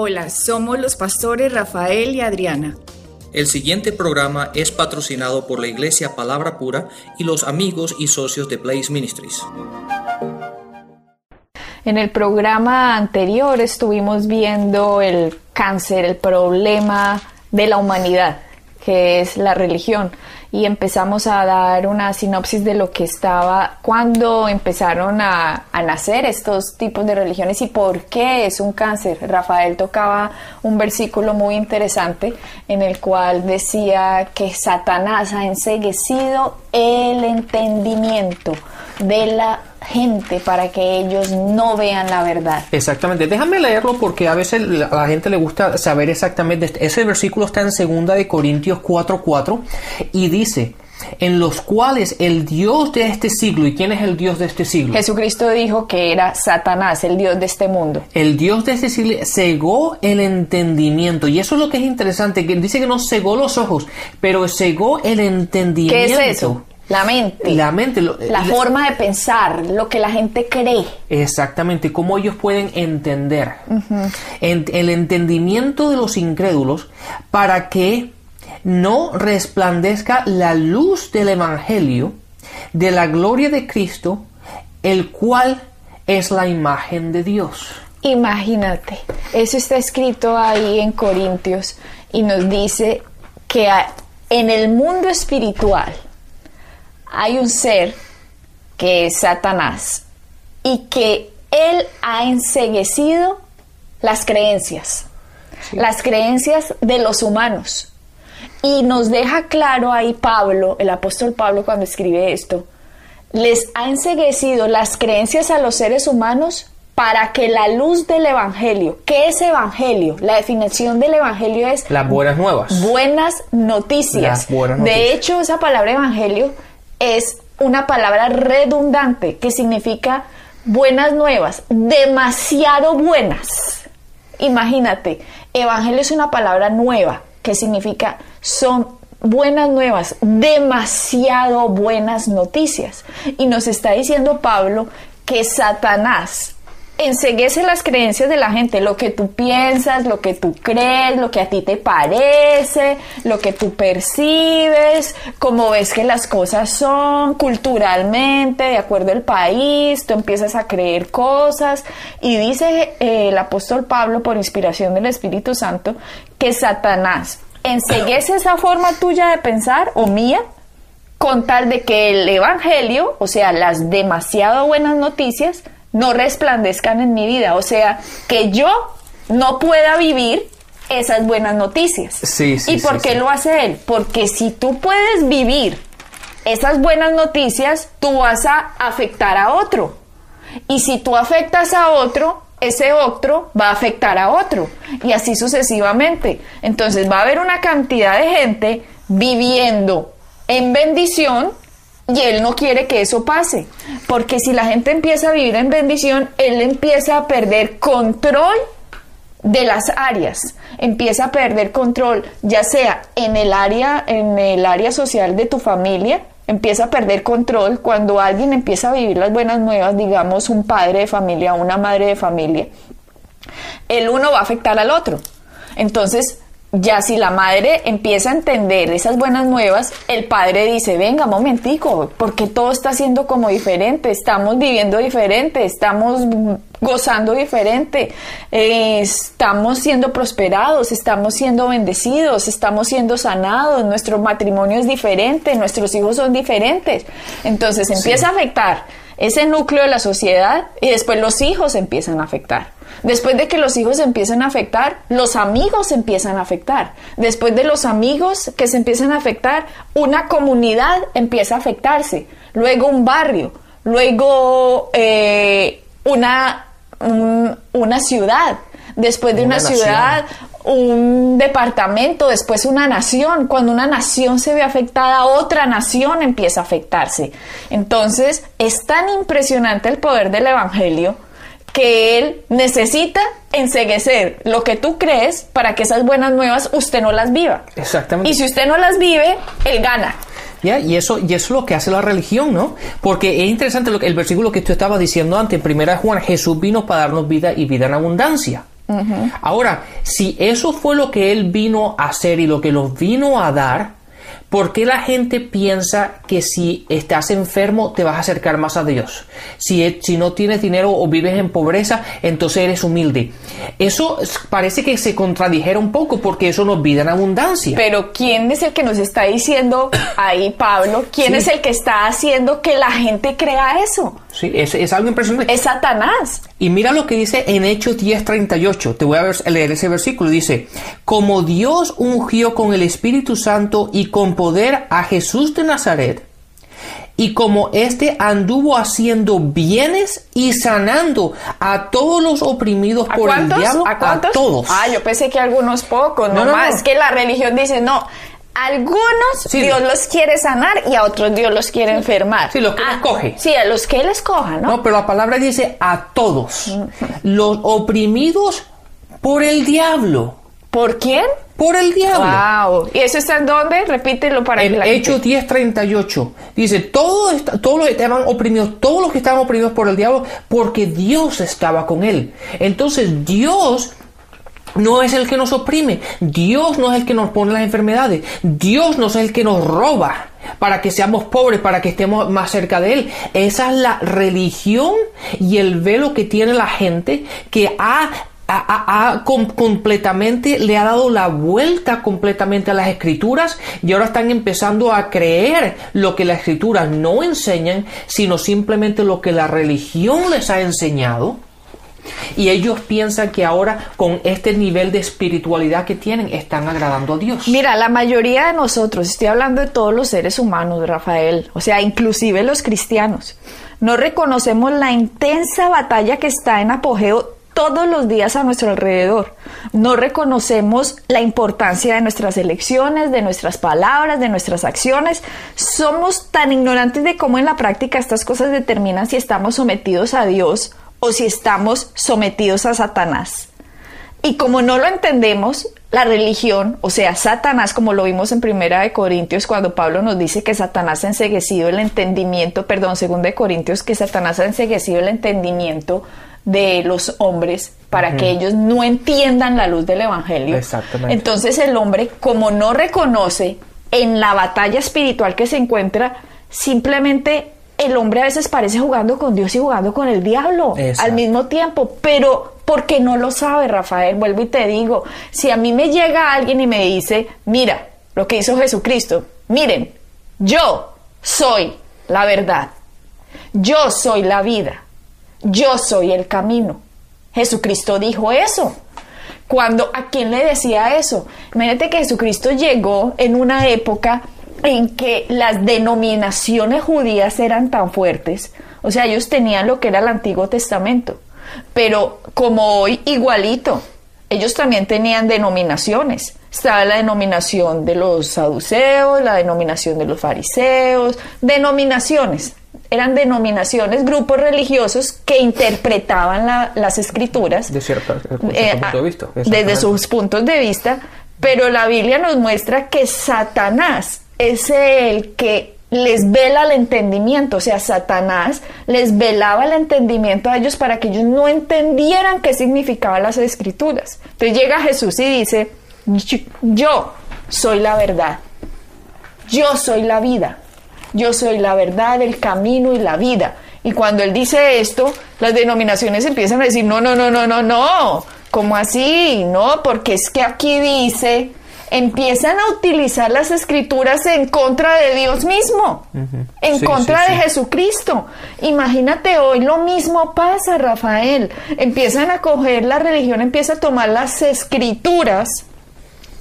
Hola, somos los pastores Rafael y Adriana. El siguiente programa es patrocinado por la Iglesia Palabra Pura y los amigos y socios de Blaze Ministries. En el programa anterior estuvimos viendo el cáncer, el problema de la humanidad, que es la religión y empezamos a dar una sinopsis de lo que estaba cuando empezaron a, a, nacer estos tipos de religiones y por qué es un cáncer. Rafael tocaba un versículo muy interesante en el cual decía que Satanás ha enseguecido el entendimiento de la gente para que ellos no vean la verdad. Exactamente. Déjame leerlo porque a veces a la gente le gusta saber exactamente. Ese versículo está en segunda de Corintios 4:4 y dice, en los cuales el Dios de este siglo, ¿y quién es el Dios de este siglo? Jesucristo dijo que era Satanás, el Dios de este mundo. El Dios de este siglo cegó el entendimiento, y eso es lo que es interesante, que dice que no cegó los ojos, pero cegó el entendimiento. ¿Qué es eso? La mente. La mente. Lo, la, la, forma de pensar, lo que la gente cree. Exactamente, cómo ellos pueden entender. Uh -huh. en, el entendimiento de los incrédulos para que no resplandezca la luz del Evangelio de la gloria de Cristo, el cual es la imagen de Dios. Imagínate, eso está escrito ahí en Corintios y nos dice que en el mundo espiritual, hay un ser que es Satanás y que él ha enseguecido las creencias, sí. las creencias de los humanos. Y nos deja claro ahí Pablo, el apóstol Pablo cuando escribe esto, les ha enseguecido las creencias a los seres humanos para que la luz del Evangelio, ¿qué es Evangelio? La definición del Evangelio es... Las buenas nuevas. Buenas noticias. Las buenas noticias. De hecho, esa palabra Evangelio es una palabra redundante que significa buenas nuevas, demasiado buenas. Imagínate, evangelio es una palabra nueva que significa son buenas nuevas, demasiado buenas noticias. Y nos está diciendo Pablo que Satanás enseguece las creencias de la gente, lo que tú piensas, lo que tú crees, lo que a ti te parece, lo que tú percibes, cómo ves que las cosas son culturalmente, de acuerdo al país, tú empiezas a creer cosas. Y dice eh, el apóstol Pablo por inspiración del Espíritu Santo que Satanás enseguece esa forma tuya de pensar o mía con tal de que el Evangelio, o sea, las demasiado buenas noticias, no resplandezcan en mi vida. O sea, que yo no pueda vivir esas buenas noticias. Sí, sí, ¿Y por sí, qué lo hace él? Porque si tú puedes vivir esas buenas noticias, tú vas a afectar a otro. Y si tú afectas a otro, ese otro va a afectar a otro. Y así sucesivamente. Entonces va a haber una cantidad de gente viviendo en bendición y él no quiere que eso pase, porque si la gente empieza a vivir en bendición, él empieza a perder control de las áreas, empieza a perder control, ya sea en el área en el área social de tu familia, empieza a perder control cuando alguien empieza a vivir las buenas nuevas, digamos un padre de familia, una madre de familia. El uno va a afectar al otro. Entonces, ya si la madre empieza a entender esas buenas nuevas, el padre dice, venga, momentico, porque todo está siendo como diferente, estamos viviendo diferente, estamos gozando diferente, eh, estamos siendo prosperados, estamos siendo bendecidos, estamos siendo sanados, nuestro matrimonio es diferente, nuestros hijos son diferentes. Entonces empieza sí. a afectar ese núcleo de la sociedad y después los hijos empiezan a afectar. Después de que los hijos empiezan a afectar, los amigos empiezan a afectar. Después de los amigos que se empiezan a afectar, una comunidad empieza a afectarse. Luego un barrio, luego eh, una, un, una ciudad. Después de una, una ciudad, un departamento, después una nación. Cuando una nación se ve afectada, otra nación empieza a afectarse. Entonces, es tan impresionante el poder del Evangelio que él necesita enseguecer lo que tú crees para que esas buenas nuevas usted no las viva. Exactamente. Y si usted no las vive, él gana. Yeah, y, eso, y eso es lo que hace la religión, ¿no? Porque es interesante lo que, el versículo que tú estabas diciendo antes, en primera Juan, Jesús vino para darnos vida y vida en abundancia. Ahora, si eso fue lo que Él vino a hacer y lo que nos vino a dar, ¿Por qué la gente piensa que si estás enfermo te vas a acercar más a Dios? Si, si no tienes dinero o vives en pobreza, entonces eres humilde. Eso parece que se contradijera un poco porque eso nos vida en abundancia. Pero ¿quién es el que nos está diciendo ahí, Pablo? ¿Quién Sí. es el que está haciendo que la gente crea eso? Sí, es, es algo impresionante. Es Satanás. Y mira lo que dice en Hechos 10:38. Te voy a leer ese versículo. Dice, como Dios ungió con el Espíritu Santo y con poder a Jesús de Nazaret, y como éste anduvo haciendo bienes y sanando a todos los oprimidos ¿A por cuántos? el diablo, ¿A cuántos? todos. Ah, yo pensé que algunos pocos, no, más. no. Que la religión dice, no, algunos Sí. Dios los quiere sanar y a otros Dios los quiere enfermar. Sí, los que Ah, escoge. Sí, a los que él escoja, ¿no? No, pero la palabra dice a todos. Los oprimidos por el diablo. ¿Por quién? Por el diablo. Wow. ¿Y eso está en dónde? Repítelo para que En la gente- Hechos 10:38 dice, todos, todos los que estaban oprimidos, todos los que estaban oprimidos por el diablo, porque Dios estaba con él. Entonces Dios no es el que nos oprime, Dios no es el que nos pone las enfermedades, Dios no es el que nos roba para que seamos pobres, para que estemos más cerca de Él. Esa es la religión y el velo que tiene la gente que ha completamente le ha dado la vuelta completamente a las escrituras y ahora están empezando a creer lo que las escrituras no enseñan sino simplemente lo que la religión les ha enseñado. Y ellos piensan que ahora con este nivel de espiritualidad que tienen están agradando a Dios. Mira, la mayoría de nosotros, estoy hablando de todos los seres humanos, Rafael, o sea, inclusive los cristianos, no reconocemos la intensa batalla que está en apogeo todos los días a nuestro alrededor. No reconocemos la importancia de nuestras elecciones, de nuestras palabras, de nuestras acciones. Somos tan ignorantes de cómo en la práctica estas cosas determinan si estamos sometidos a Dios o si estamos sometidos a Satanás. Y como no lo entendemos, la religión, o sea, Satanás, como lo vimos en Primera de Corintios, cuando Pablo nos dice que Satanás ha enseguecido el entendimiento, perdón, Segunda de Corintios, que Satanás ha enseguecido el entendimiento de los hombres para que ellos no entiendan la luz del Evangelio. Exactamente. Entonces el hombre, como no reconoce en la batalla espiritual que se encuentra, simplemente el hombre a veces parece jugando con Dios y jugando con el diablo Exacto. al mismo tiempo, pero porque no lo sabe, Rafael, vuelvo y te digo, si a mí me llega alguien y me dice, mira, lo que hizo Jesucristo, miren, yo soy la verdad, yo soy la vida, yo soy el camino. Jesucristo dijo eso. Cuando a quién le decía eso? Imagínate que Jesucristo llegó en una época en que las denominaciones judías eran tan fuertes, o sea, ellos tenían lo que era el Antiguo Testamento, pero como hoy igualito, ellos también tenían denominaciones. Estaba la denominación de los saduceos, la denominación de los fariseos, denominaciones. Eran denominaciones, grupos religiosos que interpretaban la- las escrituras de cierto, de cierto eh, punto de vista desde exactamente. sus puntos de vista, pero la Biblia nos muestra que Satanás es el que les vela el entendimiento, o sea, Satanás les velaba el entendimiento a ellos para que ellos no entendieran qué significaban las escrituras. Entonces llega Jesús y dice, "Yo- yo soy la verdad, yo soy la vida, yo soy la verdad, el camino y la vida. Y cuando él dice esto, las denominaciones empiezan a decir, no, no, no, no, no, no, ¿cómo así? No, porque es que aquí dice, empiezan a utilizar las escrituras en contra de Dios mismo, en Sí, contra sí, de sí. Jesucristo. Imagínate hoy lo mismo pasa, Rafael. Empiezan a coger la religión, empieza a tomar las escrituras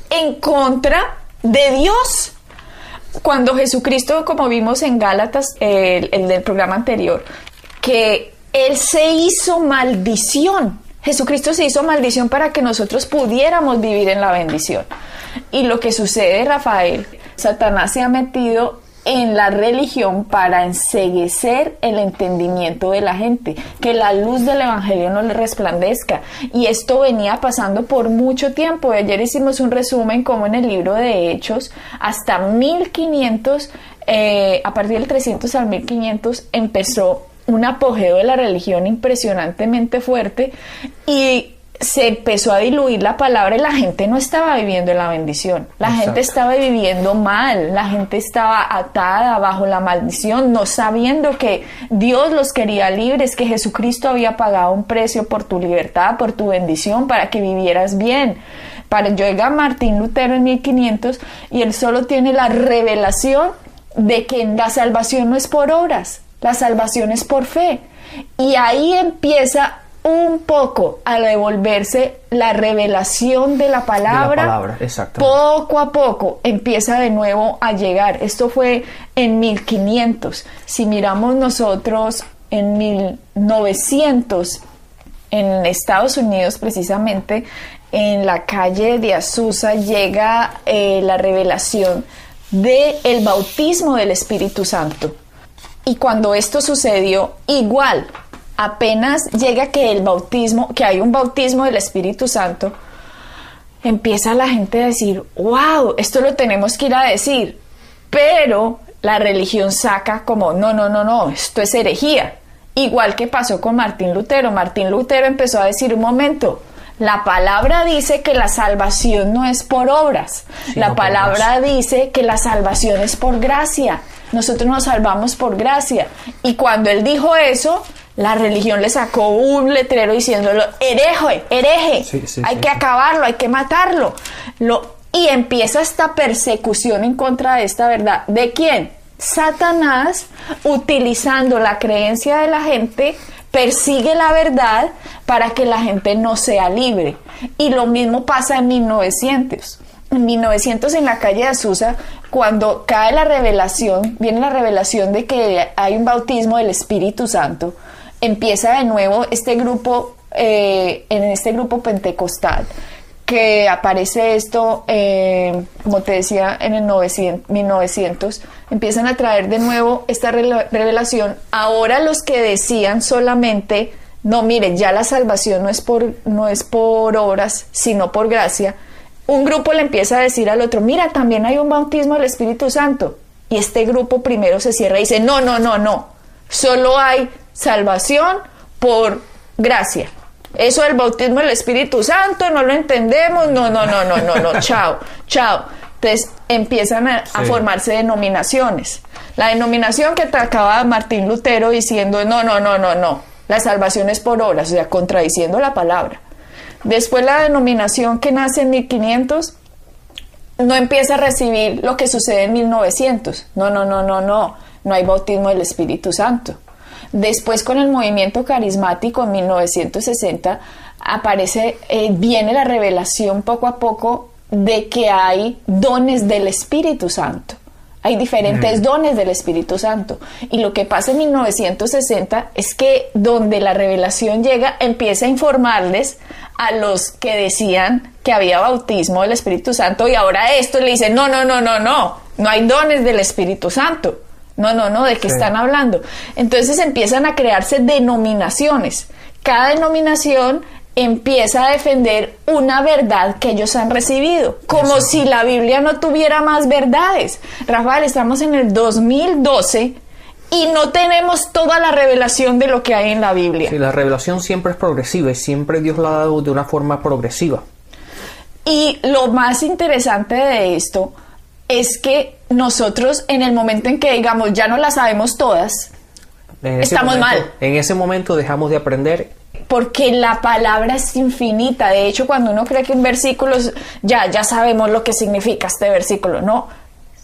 en contra de Dios cuando Jesucristo, como vimos en Gálatas, el del programa anterior, que Él se hizo maldición. Jesucristo se hizo maldición para que nosotros pudiéramos vivir en la bendición. Y lo que sucede, Rafael, Satanás se ha metido en la religión para enseguecer el entendimiento de la gente, que la luz del Evangelio no le resplandezca. Y esto venía pasando por mucho tiempo. Ayer hicimos un resumen como en el libro de Hechos, hasta 1500, eh, a partir del 300 al 1500 empezó un apogeo de la religión impresionantemente fuerte y se empezó a diluir la palabra y la gente no estaba viviendo en la bendición. La Exacto. gente estaba viviendo mal, la gente estaba atada bajo la maldición, no sabiendo que Dios los quería libres, que Jesucristo había pagado un precio por tu libertad, por tu bendición, para que vivieras bien. Para llega Martín Lutero en 1500 y él solo tiene la revelación de que la salvación no es por obras, la salvación es por fe. Y ahí empieza un poco a devolverse la revelación de la palabra. Poco a poco empieza de nuevo a llegar. Esto fue en 1500. Si miramos nosotros en 1900, en Estados Unidos precisamente, en la calle de Azusa llega eh, la revelación del el bautismo del Espíritu Santo. Y cuando esto sucedió, igual, apenas llega que el bautismo, que hay un bautismo del Espíritu Santo, empieza la gente a decir, wow, esto lo tenemos que ir a decir. Pero la religión saca como, no, no, no, no, esto es herejía. Igual que pasó con Martín Lutero. Martín Lutero empezó a decir, un momento, la palabra dice que la salvación no es por obras. La palabra dice que la salvación es por gracia. Nosotros nos salvamos por gracia. Y cuando él dijo eso, la religión le sacó un letrero diciéndolo, hereje, hereje, Sí, sí, hay sí, que acabarlo, hay que matarlo. Lo, y empieza esta persecución en contra de esta verdad. ¿De quién? Satanás, utilizando la creencia de la gente, persigue la verdad para que la gente no sea libre. Y lo mismo pasa en 1900. En 1900 en la calle de Azusa, cuando cae la revelación, viene la revelación de que hay un bautismo del Espíritu Santo, empieza de nuevo este grupo, eh, en este grupo pentecostal, que aparece esto, eh, como te decía, en el 900, 1900, empiezan a traer de nuevo esta revelación. Ahora los que decían solamente, no, miren, ya la salvación no es por, no es por obras, sino por gracia, un grupo le empieza a decir al otro, mira, también hay un bautismo del Espíritu Santo. Y este grupo primero se cierra y dice, no, no, no, no, solo hay salvación por gracia. Eso del bautismo del Espíritu Santo, no lo entendemos, no, no, no, no, no, no, chao, chao. Entonces empiezan a, a formarse denominaciones. La denominación que atacaba Martín Lutero diciendo, no, no, no, no, no, la salvación es por obras, o sea, contradiciendo la palabra. Después la denominación que nace en 1500 no empieza a recibir lo que sucede en 1900. No, no, no, no, no. No hay bautismo del Espíritu Santo. Después con el movimiento carismático en 1960 aparece, eh, viene la revelación poco a poco de que hay dones del Espíritu Santo. Hay diferentes dones del Espíritu Santo. Y lo que pasa en 1960 es que donde la revelación llega, empieza a informarles a los que decían que había bautismo del Espíritu Santo y ahora esto le dicen, no, no, no, no, no, no hay dones del Espíritu Santo. No, no, no, ¿de qué Sí. están hablando? Entonces empiezan a crearse denominaciones. Cada denominación empieza a defender una verdad que ellos han recibido, como si la Biblia no tuviera más verdades. Rafael, estamos en el 2012 y no tenemos toda la revelación de lo que hay en la Biblia. Sí, la revelación siempre es progresiva y siempre Dios la ha dado de una forma progresiva. Y lo más interesante de esto es que nosotros en el momento en que digamos ya no la sabemos todas, Estamos momento- mal. En ese momento dejamos de aprender. porque la palabra es infinita. De hecho, cuando uno cree que un versículo es- ya ya sabemos lo que significa este versículo, no.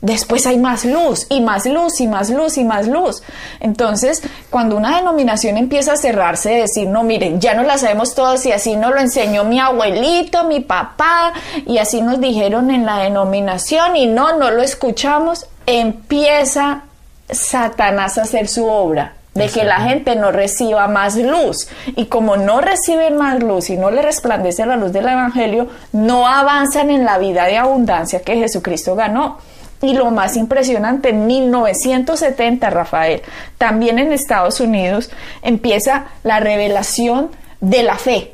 Después hay más luz y más luz y más luz y más luz. Entonces, cuando una denominación empieza a cerrarse, decir, no, miren, ya no la sabemos todas y así nos lo enseñó mi abuelito, mi papá, y así nos dijeron en la denominación y no, no lo escuchamos, empieza Satanás a hacer su obra de que la gente no reciba más luz. Y como no reciben más luz y no le resplandece la luz del Evangelio, no avanzan en la vida de abundancia que Jesucristo ganó. Y lo más impresionante, en 1970, Rafael, también en Estados Unidos, empieza la revelación de la fe.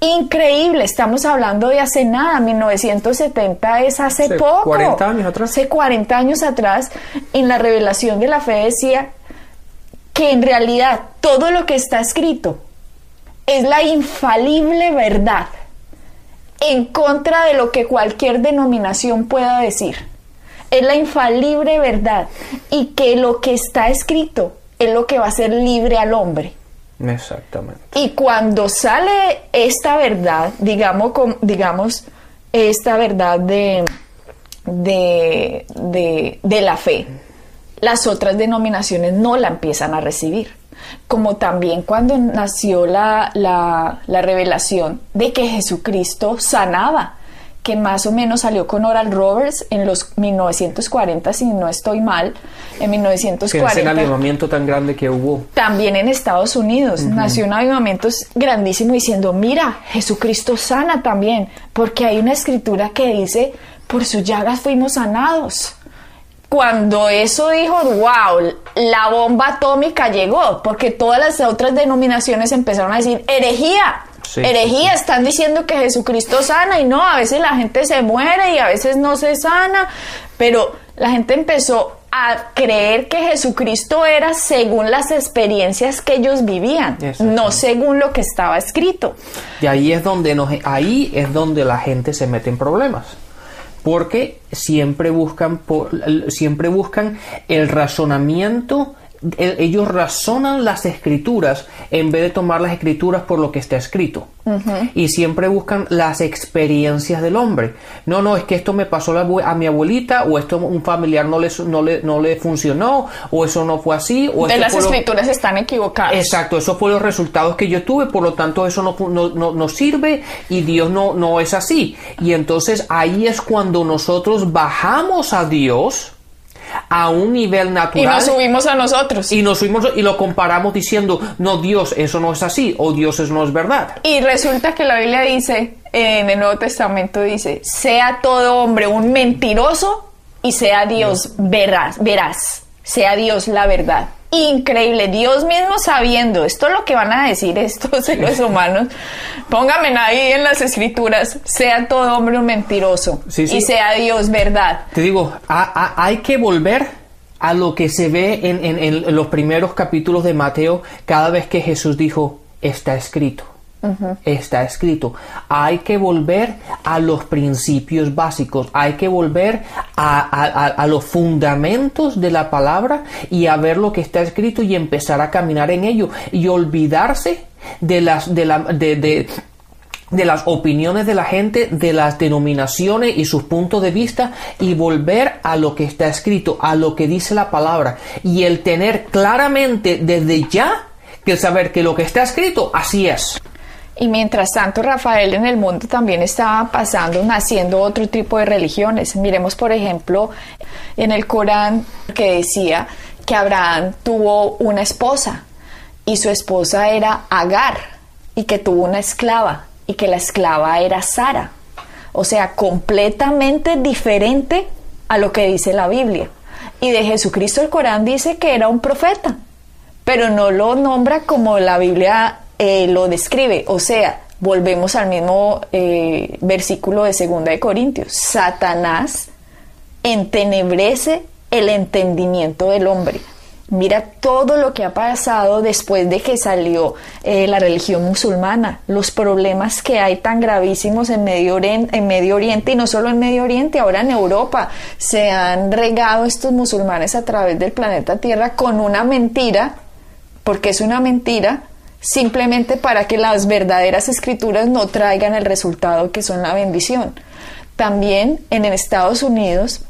Increíble, estamos hablando de hace nada, 1970 es hace Hace poco. 40 años atrás. Hace 40 años atrás, en la revelación de la fe decía que en realidad todo lo que está escrito es la infalible verdad en contra de lo que cualquier denominación pueda decir. Es la infalible verdad y que lo que está escrito es lo que va a hacer libre al hombre. Exactamente. Y cuando sale esta verdad, digamos, digamos esta verdad de, de, de- de la fe, las otras denominaciones no la empiezan a recibir. Como también cuando nació la, la, la revelación de que Jesucristo sanaba, que más o menos salió con Oral Roberts en los 1940, si no estoy mal, en Que es el 1940 avivamiento tan grande que hubo. también en Estados Unidos nació un avivamiento grandísimo diciendo, mira, Jesucristo sana también, porque hay una escritura que dice, por sus llagas fuimos sanados. Cuando eso dijo, wow, la bomba atómica llegó, porque todas las otras denominaciones empezaron a decir, herejía, Sí, herejía, están diciendo que Jesucristo sana y no, a veces la gente se muere y a veces no se sana, pero la gente empezó a creer que Jesucristo era según las experiencias que ellos vivían, no según lo que estaba escrito. Y ahí es donde nos, ahí es donde la gente se mete en problemas. Porque siempre buscan por- siempre buscan el razonamiento ellos razonan las escrituras en vez de tomar las escrituras por lo que está escrito. Y siempre buscan las experiencias del hombre. No, no, es que esto me pasó a mi abuelita, o esto a un familiar no le, no le, no le funcionó, o eso no fue así, o De esto las lo- escrituras están equivocadas. Exacto, esos fueron los resultados que yo tuve, por lo tanto eso no, no- no sirve y Dios no, no es así. Y entonces ahí es cuando nosotros bajamos a Dios a un nivel y natural nos subimos a nosotros. y nos subimos y lo comparamos diciendo, no Dios, eso no es así, o Dios eso no es verdad. Y resulta que la Biblia dice, en el Nuevo Testamento dice, sea todo hombre un mentiroso y sea Dios veraz, veraz, sea Dios la verdad. Increíble, Dios mismo sabiendo, esto es lo que van a decir estos seres humanos, pónganme ahí en las escrituras, sea todo hombre un mentiroso Sí, sí. y sea Dios verdad. Te digo, ha- ha- hay que volver a lo que se ve en, en- en los primeros capítulos de Mateo cada vez que Jesús dijo, está escrito. Está escrito. Hay que volver a los principios básicos, hay que volver a, los fundamentos de la palabra y a ver lo que está escrito y empezar a caminar en ello y olvidarse de las de de- de, de las opiniones de la gente, de las denominaciones y sus puntos de vista y volver a lo que está escrito, a lo que dice la palabra y el tener claramente desde ya que saber que lo que está escrito así es. Y mientras tanto, Rafael en el mundo también estaba pasando, naciendo otro tipo de religiones. Miremos, por ejemplo, en el Corán que decía que Abraham tuvo una esposa y su esposa era Agar y que tuvo una esclava y que la esclava era Sara. O sea, completamente diferente a lo que dice la Biblia. Y de Jesucristo el Corán dice que era un profeta pero no lo nombra como la Biblia eh, lo describe. O sea, volvemos al mismo eh, versículo de Segunda de Corintios. Satanás entenebrece el entendimiento del hombre. Mira todo lo que ha pasado después de que salió eh, la religión musulmana, los problemas que hay tan gravísimos en Medio, en Medio Oriente y no solo en Medio Oriente, ahora en Europa se han regado estos musulmanes a través del planeta Tierra con una mentira, porque es una mentira, simplemente para que las verdaderas escrituras no traigan el resultado que son la bendición. También en Estados Unidos,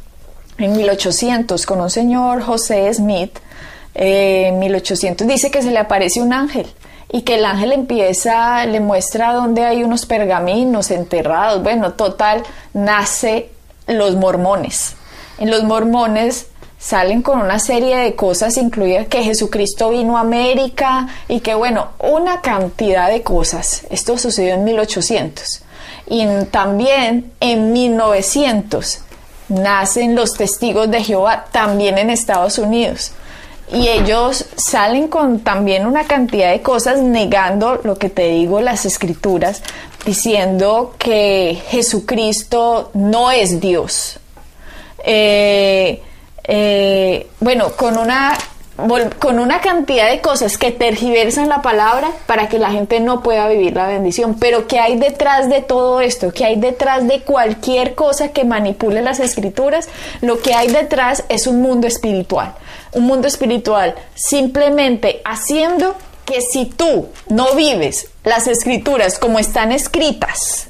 en 1800, con un señor José Smith, eh, en 1800 dice que se le aparece un ángel y que el ángel empieza, le muestra dónde hay unos pergaminos enterrados. Bueno, total, nace los mormones. En los mormones salen con una serie de cosas, incluida que Jesucristo vino a América y que, bueno, una cantidad de cosas. Esto sucedió en 1800. Y también en 1900 nacen los testigos de Jehová, también en Estados Unidos. Y ellos salen con también una cantidad de cosas negando lo que te digo, las escrituras, diciendo que Jesucristo no es Dios. Eh, eh, bueno, con una con una cantidad de cosas que tergiversan la palabra para que la gente no pueda vivir la bendición. Pero ¿qué hay detrás de todo esto? ¿Qué hay detrás de cualquier cosa que manipule las escrituras? Lo que hay detrás es un mundo espiritual. Un mundo espiritual simplemente haciendo que si tú no vives las escrituras como están escritas,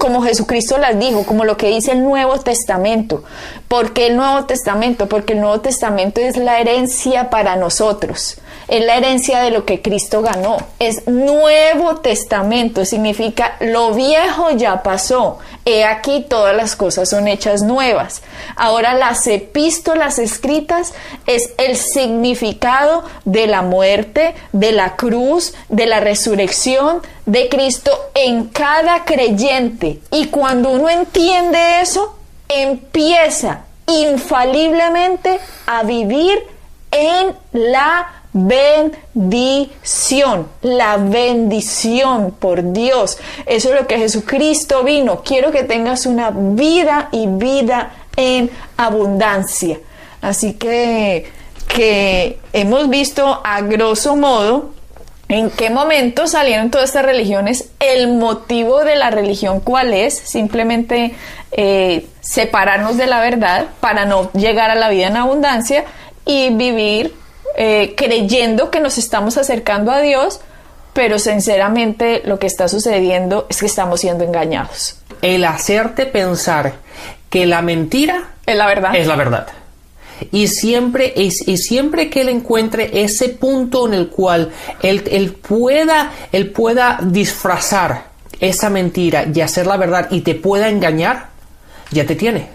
como Jesucristo las dijo, como lo que dice el Nuevo Testamento. ¿Por qué el Nuevo Testamento? Porque el Nuevo Testamento es la herencia para nosotros. Es la herencia de lo que Cristo ganó. Es Nuevo Testamento. Significa lo viejo ya pasó. He aquí todas las cosas son hechas nuevas. Ahora las epístolas escritas es el significado de la muerte, de la cruz, de la resurrección de Cristo en cada creyente. Y cuando uno entiende eso, empieza infaliblemente a vivir en la bendición, la bendición por Dios. Eso es lo que Jesucristo vino. Quiero que tengas una vida y vida en abundancia. Así que, que hemos visto a grosso modo en qué momento salieron todas estas religiones, el motivo de la religión cuál es, simplemente eh, separarnos de la verdad para no llegar a la vida en abundancia y vivir eh, creyendo que nos estamos acercando a Dios, pero sinceramente lo que está sucediendo es que estamos siendo engañados. El hacerte pensar que la mentira Es la verdad. es la verdad. Y siempre, es, y siempre que él encuentre ese punto en el cual él, él pueda, él pueda disfrazar esa mentira y hacer la verdad y te pueda engañar, ya te tiene.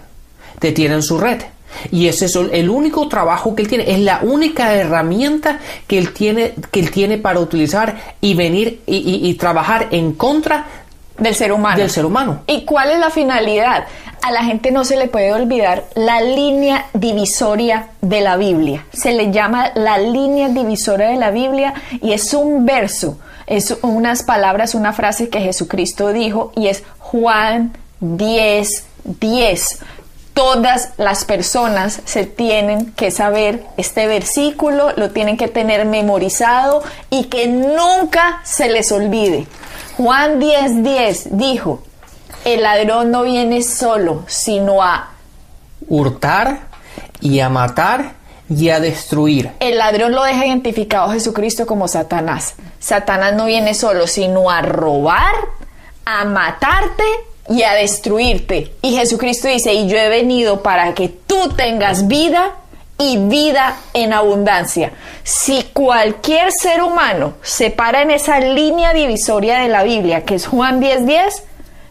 Te tiene en su red. Y ese es el, único trabajo que él tiene, es la única herramienta que él tiene, que él tiene para utilizar y venir y, y- y trabajar en contra del ser humano. del ser humano. ¿Y cuál es la finalidad? A la gente no se le puede olvidar la línea divisoria de la Biblia. Se le llama la línea divisoria de la Biblia y es un verso, es unas palabras, una frase que Jesucristo dijo y es Juan 10, 10. Todas las personas se tienen que saber este versículo, lo tienen que tener memorizado y que nunca se les olvide. Juan 10:10 10 dijo, el ladrón no viene solo, sino a... hurtar y a matar y a destruir. El ladrón lo deja identificado a Jesucristo como Satanás. Satanás no viene solo, sino a robar, a matarte y a destruirte. Y Jesucristo dice, y yo he venido para que tú tengas vida y vida en abundancia. Si cualquier ser humano se para en esa línea divisoria de la Biblia, que es Juan 10:10,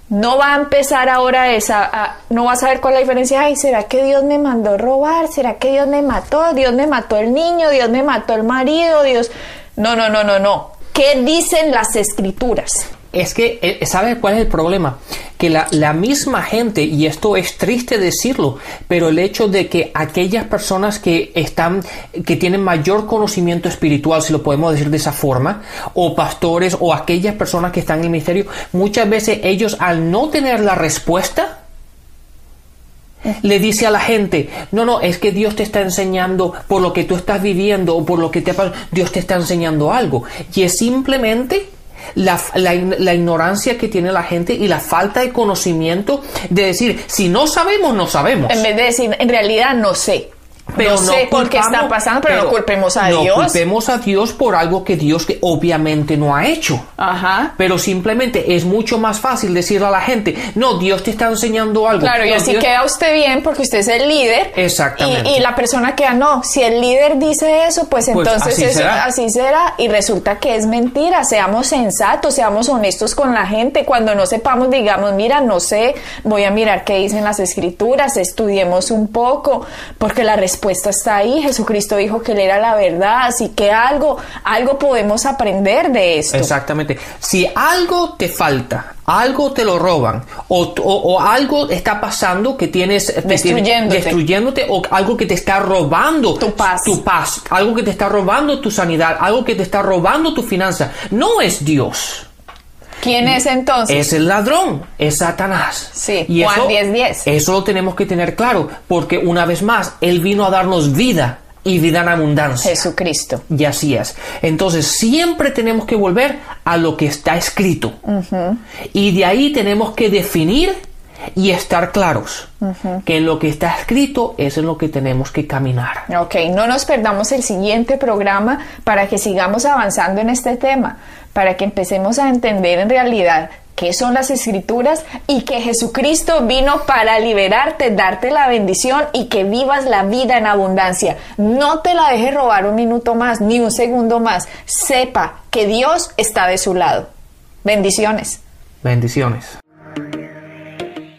no va a empezar ahora esa, no va a saber cuál es la diferencia. Ay, ¿será que Dios me mandó robar? ¿Será que Dios me mató? Dios me mató el niño, Dios me mató el marido, Dios. No, no, no, no, no. ¿Qué dicen las escrituras? Es que, eh, ¿sabes cuál es el problema? Que la, misma gente, y esto es triste decirlo, pero el hecho de que aquellas personas que están, que tienen mayor conocimiento espiritual, si lo podemos decir de esa forma, o pastores, o aquellas personas que están en el ministerio, muchas veces ellos al no tener la respuesta, le dice a la gente, no, no, es que Dios te está enseñando por lo que tú estás viviendo o por lo que te pasa, Dios te está enseñando algo. Y es simplemente la, la, la ignorancia que tiene la gente y la falta de conocimiento de decir, si no sabemos, no sabemos. En vez de decir, en realidad no sé. No sé por qué está pasando, pero, no culpemos a no Dios. culpemos a Dios por algo que Dios que obviamente no ha hecho. Ajá. Pero simplemente es mucho más fácil decirle a la gente, no, Dios te está enseñando algo. Claro, y No, así Dios- queda usted bien porque usted es el líder. Exactamente. Y, y la persona queda, no, si el líder dice eso, pues Pues entonces así eso- será. así será. Y resulta que es mentira. Seamos sensatos, seamos honestos con la gente. Cuando no sepamos, digamos, mira, no sé, voy a mirar qué dicen las escrituras, estudiemos un poco, porque la respuesta está ahí. Jesucristo dijo que él era la verdad, así que algo, algo podemos aprender de esto. Exactamente. Si algo te falta, algo te lo roban, o, o- o algo está pasando que tienes Destruyéndote. destruyéndote, o algo que te está robando Tu paz. tu paz, algo que te está robando tu sanidad, algo que te está robando tu finanza, no es Dios. ¿Quién es entonces? Es el ladrón, es Satanás. Sí, y Juan eso, 10:10. Eso lo tenemos que tener claro, porque una vez más, Él vino a darnos vida y vida en abundancia. Jesucristo. Y así es. Entonces siempre tenemos que volver a lo que está escrito. Y de ahí tenemos que definir y estar claros que en lo que está escrito es en lo que tenemos que caminar. Ok, no nos perdamos el siguiente programa para que sigamos avanzando en este tema, para que empecemos a entender en realidad qué son las escrituras y que Jesucristo vino para liberarte, darte la bendición y que vivas la vida en abundancia. No te la dejes robar un minuto más, ni un segundo más. Sepa que Dios está de su lado. Bendiciones. Bendiciones.